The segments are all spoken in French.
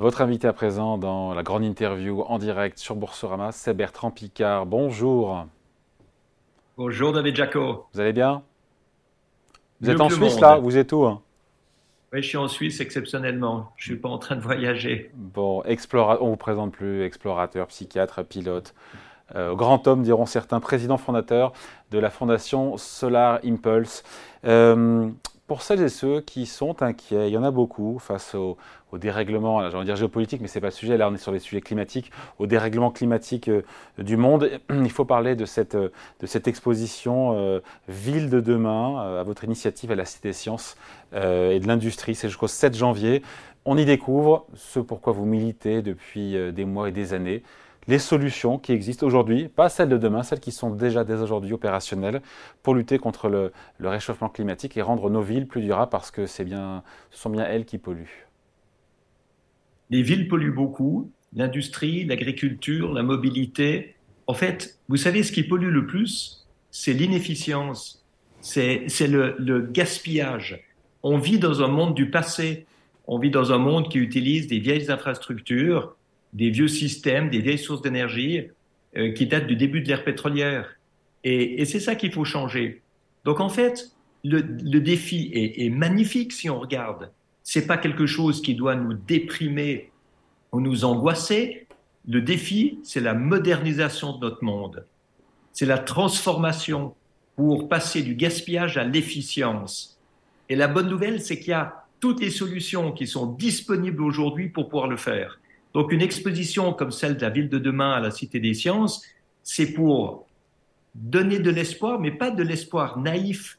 Votre invité à présent dans la grande interview en direct sur Boursorama, c'est Bertrand Picard. Bonjour. Bonjour David Jaco. Vous allez bien? Vous êtes en Suisse là? Vous êtes où hein? Oui, je suis en Suisse exceptionnellement. Je ne suis pas en train de voyager. Bon, explora... on ne vous présente plus, explorateur, psychiatre, pilote. Euh, grand homme, diront certains, président fondateur de la fondation Solar Impulse. Euh, pour celles et ceux qui sont inquiets, il y en a beaucoup face au, dérèglement, j'ai envie de dire géopolitique, mais ce n'est pas le sujet, là on est sur les sujets climatiques, au dérèglement climatique euh, du monde. Il faut parler de cette, cette exposition euh, Ville de demain, euh, à votre initiative à la Cité Sciences et de l'Industrie, c'est jusqu'au 7 janvier. On y découvre ce pourquoi vous militez depuis des mois et des années, les solutions qui existent aujourd'hui, pas celles de demain, celles qui sont déjà dès aujourd'hui opérationnelles pour lutter contre le, réchauffement climatique et rendre nos villes plus durables parce que bien, ce sont bien elles qui polluent. Les villes polluent beaucoup, l'industrie, l'agriculture, la mobilité. En fait, vous savez, ce qui pollue le plus, c'est l'inefficience, c'est le gaspillage. On vit dans un monde du passé, on vit dans un monde qui utilise des vieilles infrastructures, des vieux systèmes, des vieilles sources d'énergie euh, qui datent du début de l'ère pétrolière. Et, c'est ça qu'il faut changer. Donc en fait, le, le défi est, est, magnifique si on regarde. C'est pas quelque chose qui doit nous déprimer ou nous angoisser. Le défi, c'est la modernisation de notre monde. C'est la transformation pour passer du gaspillage à l'efficience. Et la bonne nouvelle, c'est qu'il y a toutes les solutions qui sont disponibles aujourd'hui pour pouvoir le faire. Donc une exposition comme celle de la ville de demain à la Cité des Sciences, c'est pour donner de l'espoir, mais pas de l'espoir naïf.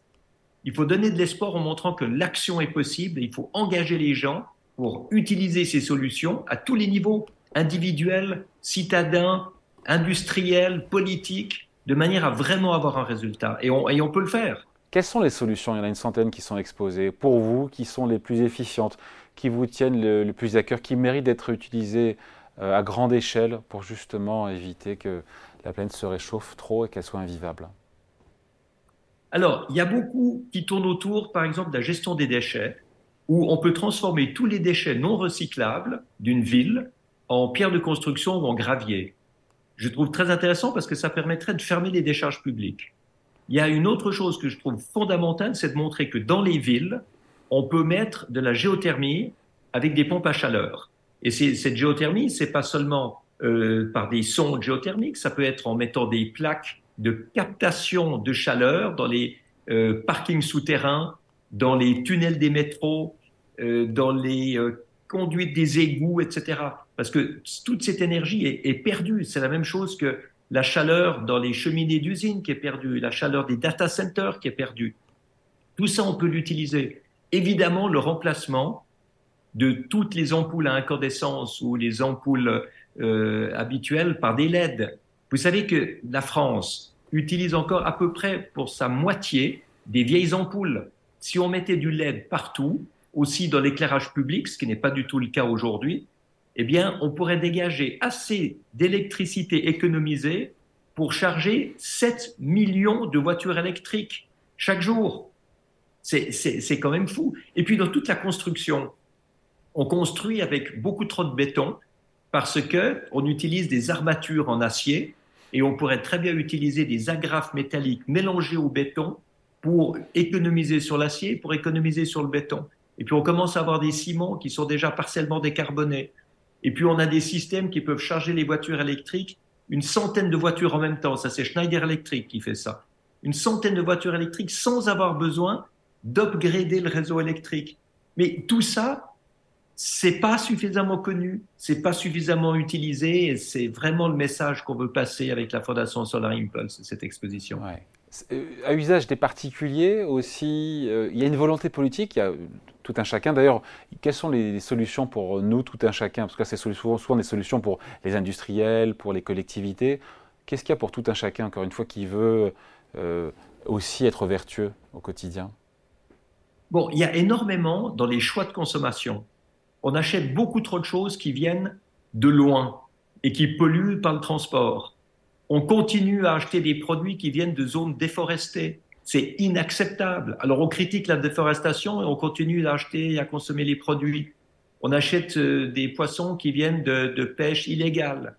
Il faut donner de l'espoir en montrant que l'action est possible et il faut engager les gens pour utiliser ces solutions à tous les niveaux, individuels, citadins, industriels, politiques, de manière à vraiment avoir un résultat. Et on, et on peut le faire. Quelles sont les solutions? Il y en a une centaine qui sont exposées. Pour vous, qui sont les plus efficientes? Qui vous tiennent le, plus à cœur, qui méritent d'être utilisés euh, à grande échelle pour justement éviter que la planète se réchauffe trop et qu'elle soit invivable? Alors, il y a beaucoup qui tournent autour, par exemple, de la gestion des déchets, où on peut transformer tous les déchets non recyclables d'une ville en pierre de construction ou en gravier. Je trouve très intéressant parce que ça permettrait de fermer les décharges publiques. Il y a une autre chose que je trouve fondamentale, c'est de montrer que dans les villes, on peut mettre de la géothermie avec des pompes à chaleur. Et cette géothermie, c'est pas seulement euh, par des sondes géothermiques, ça peut être en mettant des plaques de captation de chaleur dans les euh, parkings souterrains, dans les tunnels des métros, euh, dans les conduites des égouts, etc. Parce que toute cette énergie est, est perdue. C'est la même chose que la chaleur dans les cheminées d'usines qui est perdue, la chaleur des data centers qui est perdue. Tout ça, on peut l'utiliser évidemment le remplacement de toutes les ampoules à incandescence ou les ampoules euh, habituelles par des LED. Vous savez que la France utilise encore à peu près pour sa moitié des vieilles ampoules. Si on mettait du LED partout, aussi dans l'éclairage public, ce qui n'est pas du tout le cas aujourd'hui, eh bien, on pourrait dégager assez d'électricité économisée pour charger 7 millions de voitures électriques chaque jour. C'est quand même fou. Et puis dans toute la construction, on construit avec beaucoup trop de béton parce que on utilise des armatures en acier et on pourrait très bien utiliser des agrafes métalliques mélangées au béton pour économiser sur l'acier, pour économiser sur le béton. Et puis on commence à avoir des ciments qui sont déjà partiellement décarbonés. Et puis on a des systèmes qui peuvent charger les voitures électriques, une centaine de voitures en même temps. Ça c'est Schneider Electric qui fait ça. Une centaine de voitures électriques sans avoir besoin d'upgrader le réseau électrique. Mais tout ça, c'est pas suffisamment connu, c'est pas suffisamment utilisé, et c'est vraiment le message qu'on veut passer avec la Fondation Solar Impulse, cette exposition. Ouais. Euh, à usage des particuliers aussi, euh, il y a une volonté politique, il y a tout un chacun. D'ailleurs, quelles sont les solutions pour nous, tout un chacun? Parce que c'est souvent, souvent des solutions pour les industriels, pour les collectivités. Qu'est-ce qu'il y a pour tout un chacun, encore une fois, qui veut euh, aussi être vertueux au quotidien? Bon, il y a énormément dans les choix de consommation. On achète beaucoup trop de choses qui viennent de loin et qui polluent par le transport. On continue à acheter des produits qui viennent de zones déforestées. C'est inacceptable. Alors on critique la déforestation et on continue à acheter et à consommer les produits. On achète des poissons qui viennent de, pêche illégale.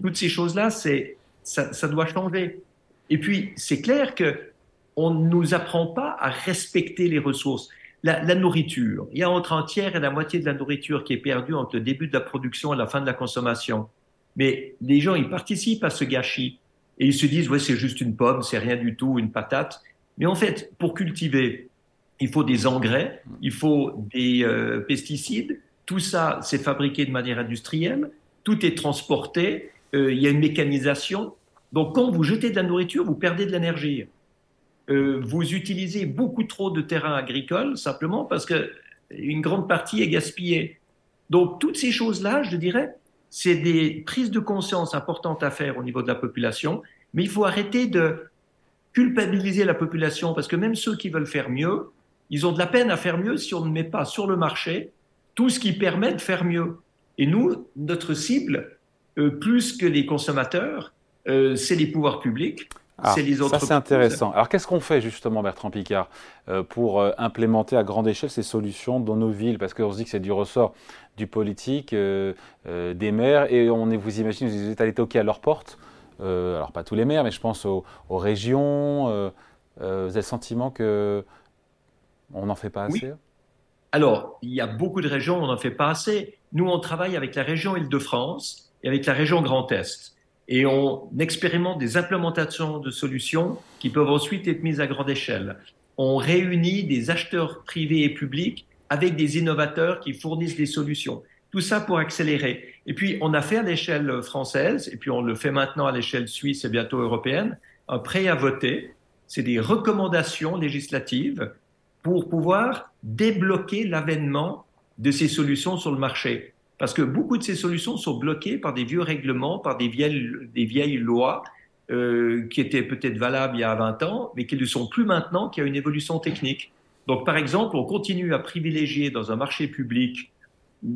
Toutes ces choses-là, ça doit changer. Et puis, c'est clair que on ne nous apprend pas à respecter les ressources. La, la, nourriture, il y a entre un tiers et la moitié de la nourriture qui est perdue entre le début de la production et la fin de la consommation. Mais les gens, ils participent à ce gâchis et ils se disent, ouais, c'est juste une pomme, c'est rien du tout, une patate. Mais en fait, pour cultiver, il faut des engrais, il faut des euh, pesticides. Tout ça, c'est fabriqué de manière industrielle. Tout est transporté. Euh, il y a une mécanisation. Donc, quand vous jetez de la nourriture, vous perdez de l'énergie. Euh, vous utilisez beaucoup trop de terrain agricole simplement parce que une grande partie est gaspillée. Donc, toutes ces choses-là, je dirais, c'est des prises de conscience importantes à faire au niveau de la population, mais il faut arrêter de culpabiliser la population parce que même ceux qui veulent faire mieux, ils ont de la peine à faire mieux si on ne met pas sur le marché tout ce qui permet de faire mieux. Et nous, notre cible, euh, plus que les consommateurs, euh, c'est les pouvoirs publics. Ah, c'est les autres ça, c'est intéressant. Alors, qu'est-ce qu'on fait justement, Bertrand Picard, euh, pour implémenter à grande échelle ces solutions dans nos villes? Parce qu'on se dit que c'est du ressort du politique, des maires, et on est, vous imaginez, vous êtes allé toquer à leur porte. alors, pas tous les maires, mais je pense aux, aux régions. vous avez le sentiment que on n'en fait pas assez? Alors, il y a beaucoup de régions où on n'en fait pas assez. Nous, on travaille avec la région Île-de-France et avec la région Grand Est. Et on expérimente des implémentations de solutions qui peuvent ensuite être mises à grande échelle. On réunit des acheteurs privés et publics avec des innovateurs qui fournissent des solutions. Tout ça pour accélérer. Et puis, on a fait à l'échelle française, et puis on le fait maintenant à l'échelle suisse et bientôt européenne, un prêt à voter. C'est des recommandations législatives pour pouvoir débloquer l'avènement de ces solutions sur le marché. Parce que beaucoup de ces solutions sont bloquées par des vieux règlements, par des vieilles, des vieilles lois euh, qui étaient peut-être valables il y a 20 ans, mais qui ne sont plus maintenant, qui a une évolution technique. Donc, par exemple, on continue à privilégier dans un marché public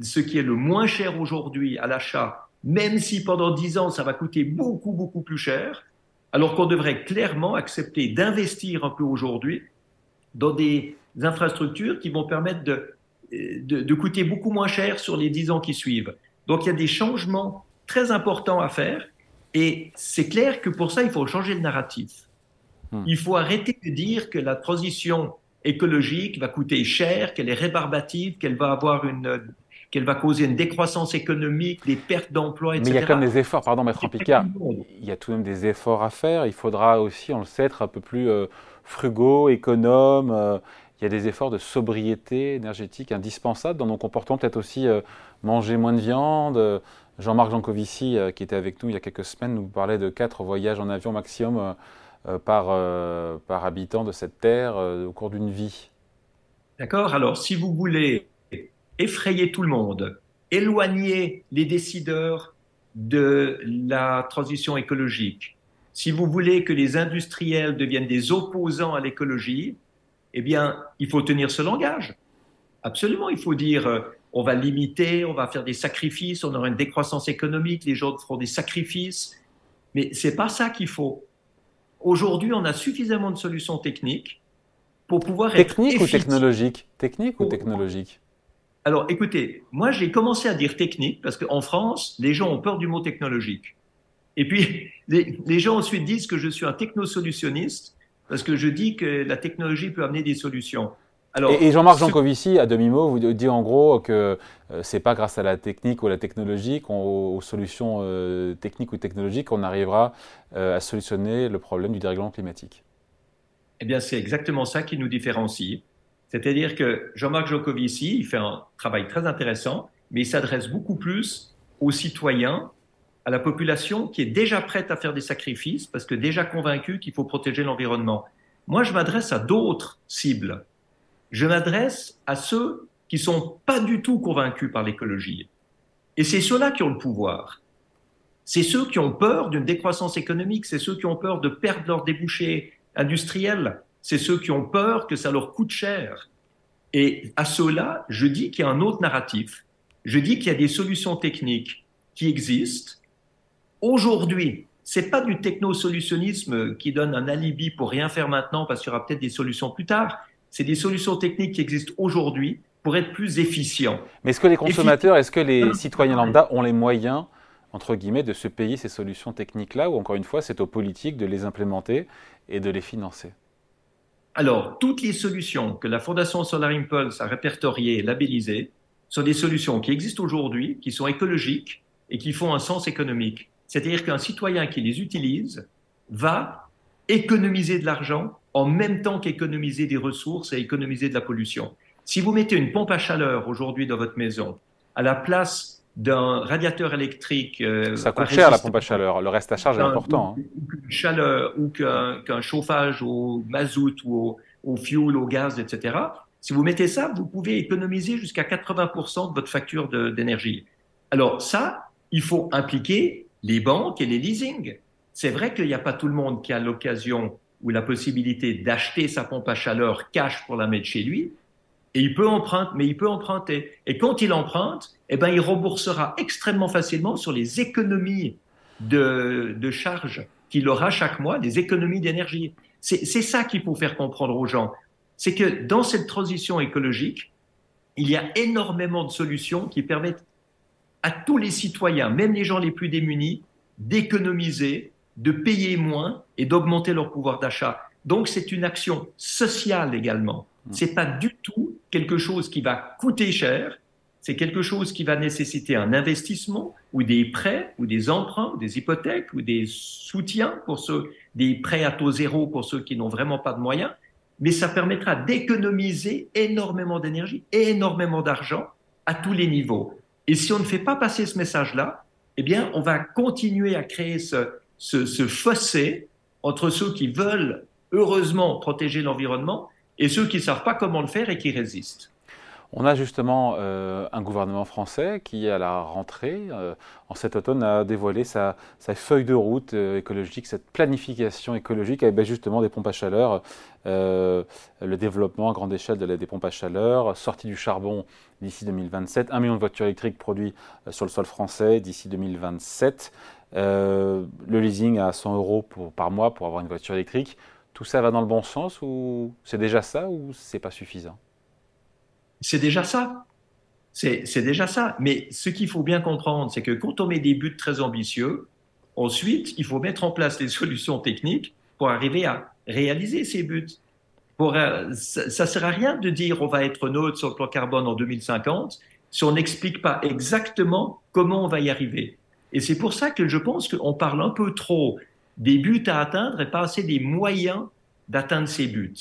ce qui est le moins cher aujourd'hui à l'achat, même si pendant 10 ans, ça va coûter beaucoup, beaucoup plus cher, alors qu'on devrait clairement accepter d'investir un peu aujourd'hui dans des infrastructures qui vont permettre de, de, coûter beaucoup moins cher sur les dix ans qui suivent. Donc il y a des changements très importants à faire et c'est clair que pour ça, il faut changer le narratif. Hmm. Il faut arrêter de dire que la transition écologique va coûter cher, qu'elle est rébarbative, qu'elle va avoir une qu'elle va causer une décroissance économique, des pertes d'emplois, etc. Mais il y a quand même des efforts, pardon, Maître Picard, il y a tout de même des efforts à faire. Il faudra aussi, on le sait, être un peu plus euh, frugaux, économes. Euh, il y a des efforts de sobriété énergétique indispensables dans nos comportements, peut-être aussi euh, manger moins de viande. Jean-Marc Jancovici, euh, qui était avec nous il y a quelques semaines, nous parlait de quatre voyages en avion maximum euh, par, par habitant de cette terre au cours d'une vie. D'accord Alors, si vous voulez effrayer tout le monde, éloigner les décideurs de la transition écologique, si vous voulez que les industriels deviennent des opposants à l'écologie, eh bien, il faut tenir ce langage. Absolument, il faut dire euh, on va limiter, on va faire des sacrifices, on aura une décroissance économique, les gens feront des sacrifices. Mais c'est pas ça qu'il faut. Aujourd'hui, on a suffisamment de solutions techniques pour pouvoir technique être ou technologique? Technique ou technologique? Alors, écoutez, moi j'ai commencé à dire technique parce qu'en France, les gens ont peur du mot technologique. Et puis, les, les gens ensuite disent que je suis un technosolutionniste parce que je dis que la technologie peut amener des solutions. Alors, et, Jean-Marc Jancovici, à demi-mot, vous dit en gros que euh, c'est pas grâce à la technique ou à la technologie, aux, solutions euh, techniques ou technologiques, qu'on arrivera euh, à solutionner le problème du dérèglement climatique. Eh bien, c'est exactement ça qui nous différencie. C'est-à-dire que Jean-Marc Jancovici, il fait un travail très intéressant, mais il s'adresse beaucoup plus aux citoyens à la population qui est déjà prête à faire des sacrifices parce que déjà convaincue qu'il faut protéger l'environnement. Moi, je m'adresse à d'autres cibles. Je m'adresse à ceux qui sont pas du tout convaincus par l'écologie. Et c'est ceux-là qui ont le pouvoir. C'est ceux qui ont peur d'une décroissance économique, c'est ceux qui ont peur de perdre leurs débouchés industriels, c'est ceux qui ont peur que ça leur coûte cher. Et à ceux-là, je dis qu'il y a un autre narratif. Je dis qu'il y a des solutions techniques qui existent, Aujourd'hui, c'est pas du technosolutionnisme qui donne un alibi pour rien faire maintenant parce qu'il y aura peut-être des solutions plus tard. C'est des solutions techniques qui existent aujourd'hui pour être plus efficient. Mais est-ce que les consommateurs, est-ce que les citoyens lambda ont les moyens, entre guillemets, de se payer ces solutions techniques-là, ou encore une fois, c'est aux politiques de les implémenter et de les financer? Alors, toutes les solutions que la Fondation Solar Impulse a répertoriées et labellisées sont des solutions qui existent aujourd'hui, qui sont écologiques et qui font un sens économique. C'est-à-dire qu'un citoyen qui les utilise va économiser de l'argent en même temps qu'économiser des ressources et économiser de la pollution. Si vous mettez une pompe à chaleur aujourd'hui dans votre maison, à la place d'un radiateur électrique. Euh, ça coûte cher la pompe à chaleur, le reste à charge est important. Hein. chaleur ou qu'un chauffage au mazout ou au, au fuel, au gaz, etc. Si vous mettez ça, vous pouvez économiser jusqu'à 80% de votre facture d'énergie. Alors ça, il faut impliquer les banques et les leasing. C'est vrai qu'il n'y a pas tout le monde qui a l'occasion ou la possibilité d'acheter sa pompe à chaleur cash pour la mettre chez lui. Et il peut emprunter, mais il peut emprunter. Et quand il emprunte, eh ben, il remboursera extrêmement facilement sur les économies de, de charges qu'il aura chaque mois, des économies d'énergie. C'est ça qu'il faut faire comprendre aux gens. C'est que dans cette transition écologique, il y a énormément de solutions qui permettent à tous les citoyens, même les gens les plus démunis, d'économiser, de payer moins et d'augmenter leur pouvoir d'achat. Donc c'est une action sociale également. Mmh. C'est pas du tout quelque chose qui va coûter cher. C'est quelque chose qui va nécessiter un investissement ou des prêts ou des emprunts ou des hypothèques ou des soutiens pour ceux, des prêts à taux zéro pour ceux qui n'ont vraiment pas de moyens. Mais ça permettra d'économiser énormément d'énergie et énormément d'argent à tous les niveaux. Et si on ne fait pas passer ce message-là, eh bien, on va continuer à créer ce, ce, fossé entre ceux qui veulent heureusement protéger l'environnement et ceux qui ne savent pas comment le faire et qui résistent. On a justement euh, un gouvernement français qui, à la rentrée, euh, en cet automne, a dévoilé sa, feuille de route euh, écologique, cette planification écologique avec ben, justement des pompes à chaleur, le développement à grande échelle de la, des pompes à chaleur, sortie du charbon d'ici 2027, un million de voitures électriques produites sur le sol français d'ici 2027. Euh, le leasing à 100 euros par mois pour avoir une voiture électrique, tout ça va dans le bon sens ou c'est déjà ça ou c'est pas suffisant? C'est déjà ça. C'est déjà ça. Mais ce qu'il faut bien comprendre, c'est que quand on met des buts très ambitieux, ensuite, il faut mettre en place les solutions techniques pour arriver à réaliser ces buts. Euh, ça ne sert à rien de dire on va être neutre sur le plan carbone en 2050 si on n'explique pas exactement comment on va y arriver. Et c'est pour ça que je pense qu'on parle un peu trop des buts à atteindre et pas assez des moyens d'atteindre ces buts.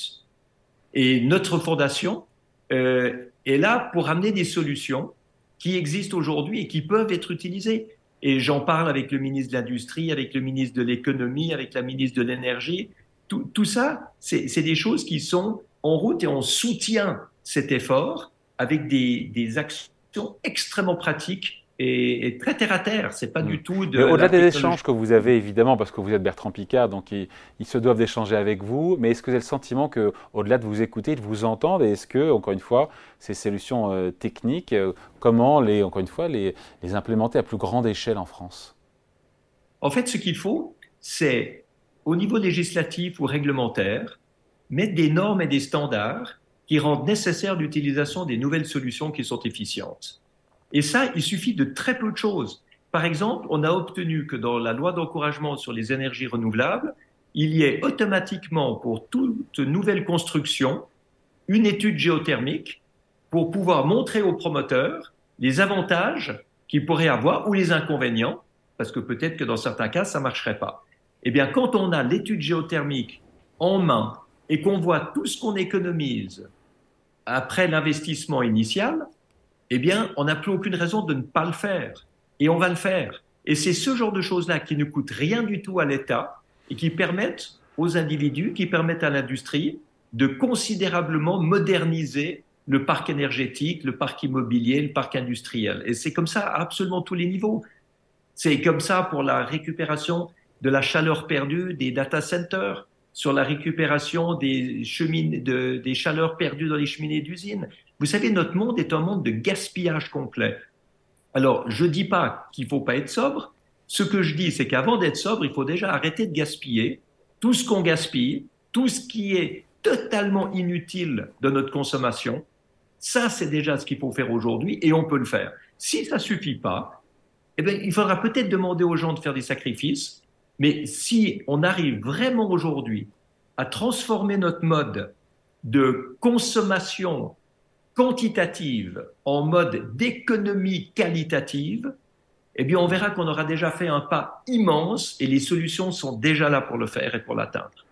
Et notre fondation est là pour amener des solutions qui existent aujourd'hui et qui peuvent être utilisées. Et j'en parle avec le ministre de l'Industrie, avec le ministre de l'Économie, avec la ministre de l'Énergie. Tout, ça, c'est des choses qui sont en route et on soutient cet effort avec des actions extrêmement pratiques et, très terre à terre. C'est pas du mm. tout de. Au-delà des échanges que vous avez évidemment, parce que vous êtes Bertrand Picard, donc ils, se doivent d'échanger avec vous. Mais est-ce que vous avez le sentiment que, au-delà de vous écouter, de vous entendre, et est-ce que, encore une fois, ces solutions euh, techniques, euh, comment les, encore une fois, les, les implémenter à plus grande échelle en France? En fait, ce qu'il faut, c'est au niveau législatif ou réglementaire, mettre des normes et des standards qui rendent nécessaire l'utilisation des nouvelles solutions qui sont efficientes. Et ça, il suffit de très peu de choses. Par exemple, on a obtenu que dans la loi d'encouragement sur les énergies renouvelables, il y ait automatiquement pour toute nouvelle construction une étude géothermique pour pouvoir montrer aux promoteurs les avantages qu'ils pourraient avoir ou les inconvénients, parce que peut-être que dans certains cas, ça ne marcherait pas. Eh bien, quand on a l'étude géothermique en main et qu'on voit tout ce qu'on économise après l'investissement initial, eh bien, on n'a plus aucune raison de ne pas le faire. Et on va le faire. Et c'est ce genre de choses-là qui ne coûtent rien du tout à l'État et qui permettent aux individus, qui permettent à l'industrie de considérablement moderniser le parc énergétique, le parc immobilier, le parc industriel. Et c'est comme ça à absolument tous les niveaux. C'est comme ça pour la récupération de la chaleur perdue des data centers, sur la récupération des, des chaleurs perdues dans les cheminées d'usines. Vous savez, notre monde est un monde de gaspillage complet. Alors, je dis pas qu'il faut pas être sobre. Ce que je dis, c'est qu'avant d'être sobre, il faut déjà arrêter de gaspiller tout ce qu'on gaspille, tout ce qui est totalement inutile de notre consommation. Ça, c'est déjà ce qu'il faut faire aujourd'hui et on peut le faire. Si ça suffit pas, eh bien, il faudra peut-être demander aux gens de faire des sacrifices. Mais si on arrive vraiment aujourd'hui à transformer notre mode de consommation quantitative en mode d'économie qualitative, eh bien, on verra qu'on aura déjà fait un pas immense et les solutions sont déjà là pour le faire et pour l'atteindre.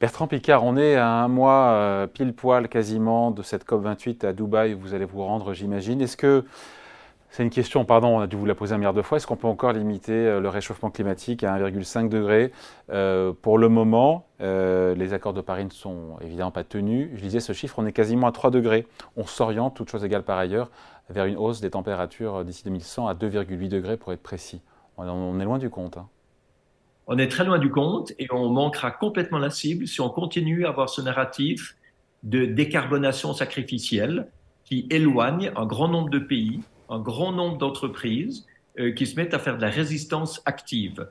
Bertrand Picard, on est à un mois euh, pile poil quasiment de cette COP28 à Dubaï où vous allez vous rendre, j'imagine. Est-ce que c'est une question, pardon, on a dû vous la poser un milliard de fois. Est-ce qu'on peut encore limiter euh, le réchauffement climatique à 1,5 degré euh, Pour le moment, les accords de Paris ne sont évidemment pas tenus. Je disais ce chiffre, on est quasiment à 3 degrés. On s'oriente, toute chose égale par ailleurs, vers une hausse des températures d'ici 2100 à 2,8 degrés pour être précis. On est loin du compte. Hein. On est très loin du compte et on manquera complètement la cible si on continue à avoir ce narratif de décarbonation sacrificielle qui éloigne un grand nombre de pays, un grand nombre d'entreprises euh, qui se mettent à faire de la résistance active.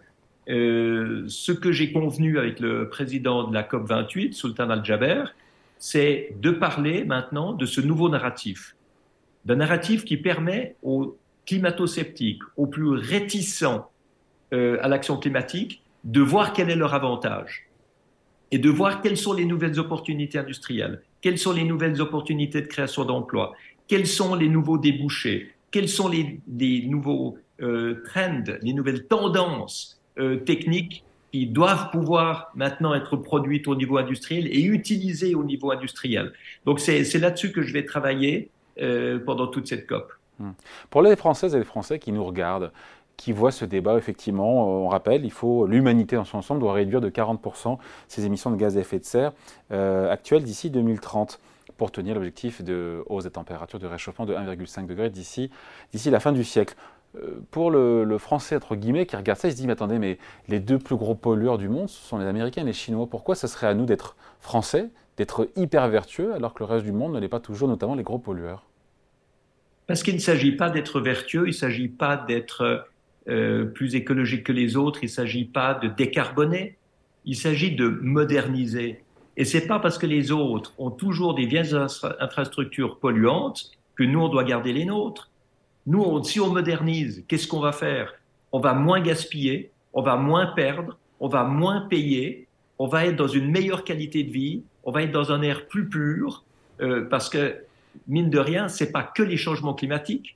Euh, ce que j'ai convenu avec le président de la COP28, Sultan Al-Jaber, c'est de parler maintenant de ce nouveau narratif, d'un narratif qui permet aux climato-sceptiques, aux plus réticents euh, à l'action climatique, de voir quel est leur avantage et de voir quelles sont les nouvelles opportunités industrielles, quelles sont les nouvelles opportunités de création d'emplois, quels sont les nouveaux débouchés, quels sont les, nouveaux euh, trends, les nouvelles tendances euh, techniques qui doivent pouvoir maintenant être produites au niveau industriel et utilisées au niveau industriel? Donc c'est là-dessus que je vais travailler euh, pendant toute cette COP. Hmm. Pour les Françaises et les Français qui nous regardent, qui voit ce débat, effectivement, on rappelle, il faut l'humanité dans son ensemble doit réduire de 40% ses émissions de gaz à effet de serre actuelles d'ici 2030 pour tenir l'objectif de hausse des températures de réchauffement de 1,5 degré d'ici la fin du siècle. Euh, pour le, français, entre guillemets, qui regarde ça, il se dit, mais attendez, mais les deux plus gros pollueurs du monde, ce sont les Américains et les Chinois. Pourquoi ce serait à nous d'être français, d'être hyper vertueux, alors que le reste du monde ne l'est pas toujours, notamment les gros pollueurs? Parce qu'il ne s'agit pas d'être vertueux, il ne s'agit pas d'être euh, plus écologique que les autres. Il ne s'agit pas de décarboner, il s'agit de moderniser. Et c'est pas parce que les autres ont toujours des vieilles infrastructures polluantes que nous, on doit garder les nôtres. Nous, si on modernise, qu'est-ce qu'on va faire? On va moins gaspiller, on va moins perdre, on va moins payer, on va être dans une meilleure qualité de vie, on va être dans un air plus pur, euh, parce que, mine de rien, c'est pas que les changements climatiques,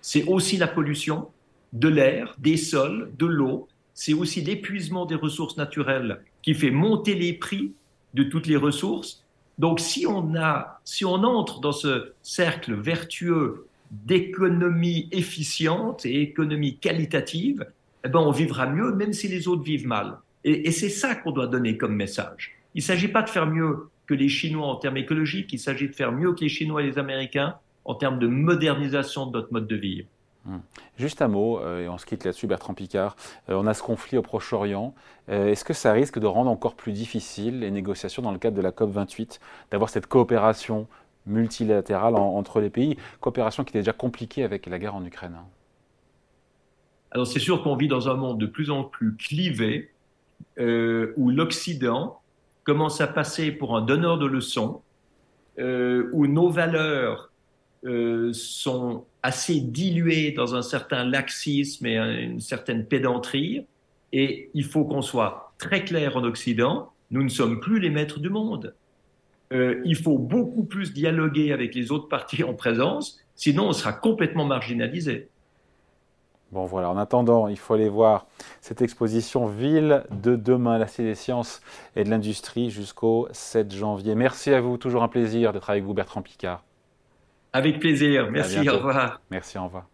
c'est aussi la pollution, de l'air, des sols, de l'eau. C'est aussi l'épuisement des ressources naturelles qui fait monter les prix de toutes les ressources. Donc, si on a, si on entre dans ce cercle vertueux d'économie efficiente et économie qualitative, eh ben, on vivra mieux, même si les autres vivent mal. Et, et c'est ça qu'on doit donner comme message. Il ne s'agit pas de faire mieux que les Chinois en termes écologiques, il s'agit de faire mieux que les Chinois et les Américains en termes de modernisation de notre mode de vie. Hmm. Juste un mot, euh, et on se quitte là-dessus, Bertrand Picard. Euh, on a ce conflit au Proche-Orient. Euh, est-ce que ça risque de rendre encore plus difficile les négociations dans le cadre de la COP28, d'avoir cette coopération multilatérale entre les pays, coopération qui est déjà compliquée avec la guerre en Ukraine Alors c'est sûr qu'on vit dans un monde de plus en plus clivé, où l'Occident commence à passer pour un donneur de leçons, où nos valeurs sont assez dilué dans un certain laxisme et une certaine pédanterie. Et il faut qu'on soit très clair en Occident, nous ne sommes plus les maîtres du monde. Euh, il faut beaucoup plus dialoguer avec les autres parties en présence, sinon on sera complètement marginalisé. Bon voilà, en attendant, il faut aller voir cette exposition Ville de demain, la des sciences et de l'industrie jusqu'au 7 janvier. Merci à vous, toujours un plaisir d'être avec vous Bertrand Picard. Avec plaisir. Merci, au revoir. Merci, au revoir.